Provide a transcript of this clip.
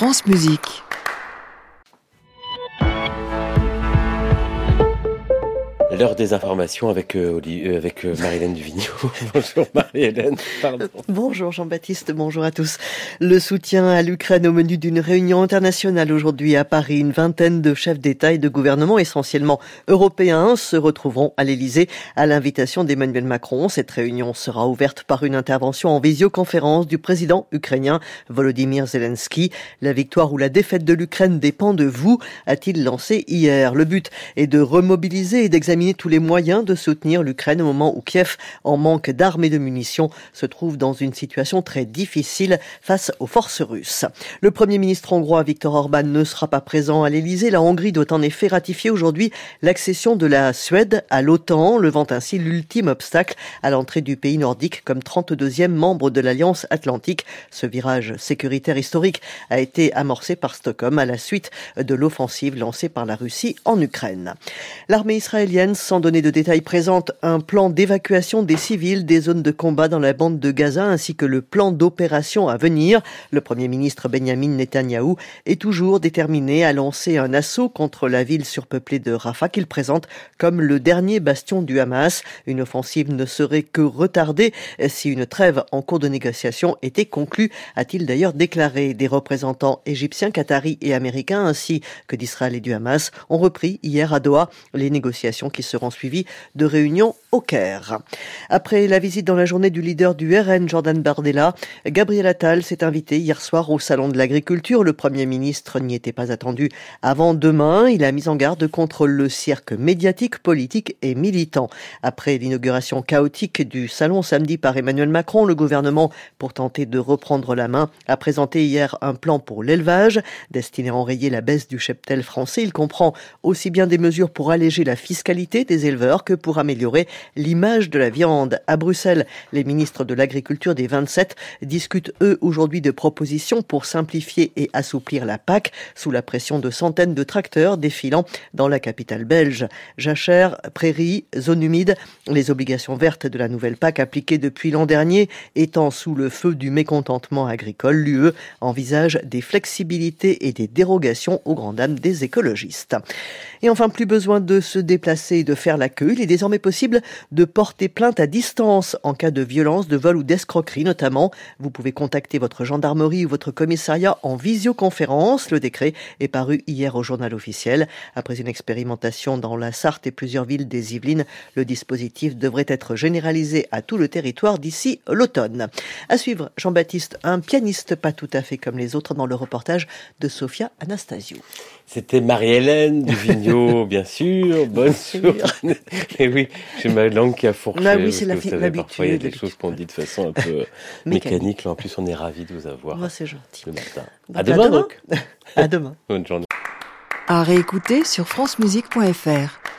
France Musique. L'heure des informations avec, euh, euh, euh, Marie-Hélène Duvigneau. bonjour Marie-Hélène. Bonjour Jean-Baptiste, bonjour à tous. Le soutien à l'Ukraine au menu d'une réunion internationale aujourd'hui à Paris. Une vingtaine de chefs d'État et de gouvernement, essentiellement européens, se retrouveront à l'Élysée à l'invitation d'Emmanuel Macron. Cette réunion sera ouverte par une intervention en visioconférence du président ukrainien Volodymyr Zelensky. La victoire ou la défaite de l'Ukraine dépend de vous, a-t-il lancé hier. Le but est de remobiliser et d'examiner tous les moyens de soutenir l'Ukraine au moment où Kiev, en manque d'armes et de munitions, se trouve dans une situation très difficile face aux forces russes. Le Premier ministre hongrois Viktor Orban ne sera pas présent à l'Elysée. La Hongrie doit en effet ratifier aujourd'hui l'accession de la Suède à l'OTAN, levant ainsi l'ultime obstacle à l'entrée du pays nordique comme 32e membre de l'Alliance Atlantique. Ce virage sécuritaire historique a été amorcé par Stockholm à la suite de l'offensive lancée par la Russie en Ukraine. L'armée israélienne sans donner de détails, présente un plan d'évacuation des civils des zones de combat dans la bande de Gaza ainsi que le plan d'opération à venir. Le Premier ministre Benjamin Netanyahou est toujours déterminé à lancer un assaut contre la ville surpeuplée de Rafah qu'il présente comme le dernier bastion du Hamas. Une offensive ne serait que retardée si une trêve en cours de négociation était conclue, a-t-il d'ailleurs déclaré. Des représentants égyptiens, qataris et américains ainsi que d'Israël et du Hamas ont repris hier à Doha les négociations qui seront suivis de réunions au Caire. Après la visite dans la journée du leader du RN, Jordan Bardella, Gabriel Attal s'est invité hier soir au Salon de l'Agriculture. Le Premier ministre n'y était pas attendu avant demain. Il a mis en garde contre le cirque médiatique, politique et militant. Après l'inauguration chaotique du Salon samedi par Emmanuel Macron, le gouvernement, pour tenter de reprendre la main, a présenté hier un plan pour l'élevage destiné à enrayer la baisse du cheptel français. Il comprend aussi bien des mesures pour alléger la fiscalité des éleveurs que pour améliorer l'image de la viande. À Bruxelles, les ministres de l'Agriculture des 27 discutent eux aujourd'hui de propositions pour simplifier et assouplir la PAC sous la pression de centaines de tracteurs défilant dans la capitale belge. Jachère, prairies, zones humides, les obligations vertes de la nouvelle PAC appliquées depuis l'an dernier étant sous le feu du mécontentement agricole, l'UE envisage des flexibilités et des dérogations aux grandes dames des écologistes. Et enfin, plus besoin de se déplacer et de faire la queue. Il est désormais possible de porter plainte à distance en cas de violence, de vol ou d'escroquerie notamment. Vous pouvez contacter votre gendarmerie ou votre commissariat en visioconférence. Le décret est paru hier au journal officiel. Après une expérimentation dans la Sarthe et plusieurs villes des Yvelines, le dispositif devrait être généralisé à tout le territoire d'ici l'automne. À suivre, Jean-Baptiste, un pianiste pas tout à fait comme les autres dans le reportage de Sofia Anastasio. C'était Marie-Hélène Duvigneau, bien sûr. Bonne journée. Et oui, j'ai ma langue qui a fourché. Bah oui, c'est la Parfois, il y a des choses qu'on dit de façon un peu mécanique. Là, en plus, on est ravis de vous avoir. Moi, c'est gentil. Le matin. à, demain, donc. à demain. Bonne journée. À réécouter sur francemusique.fr.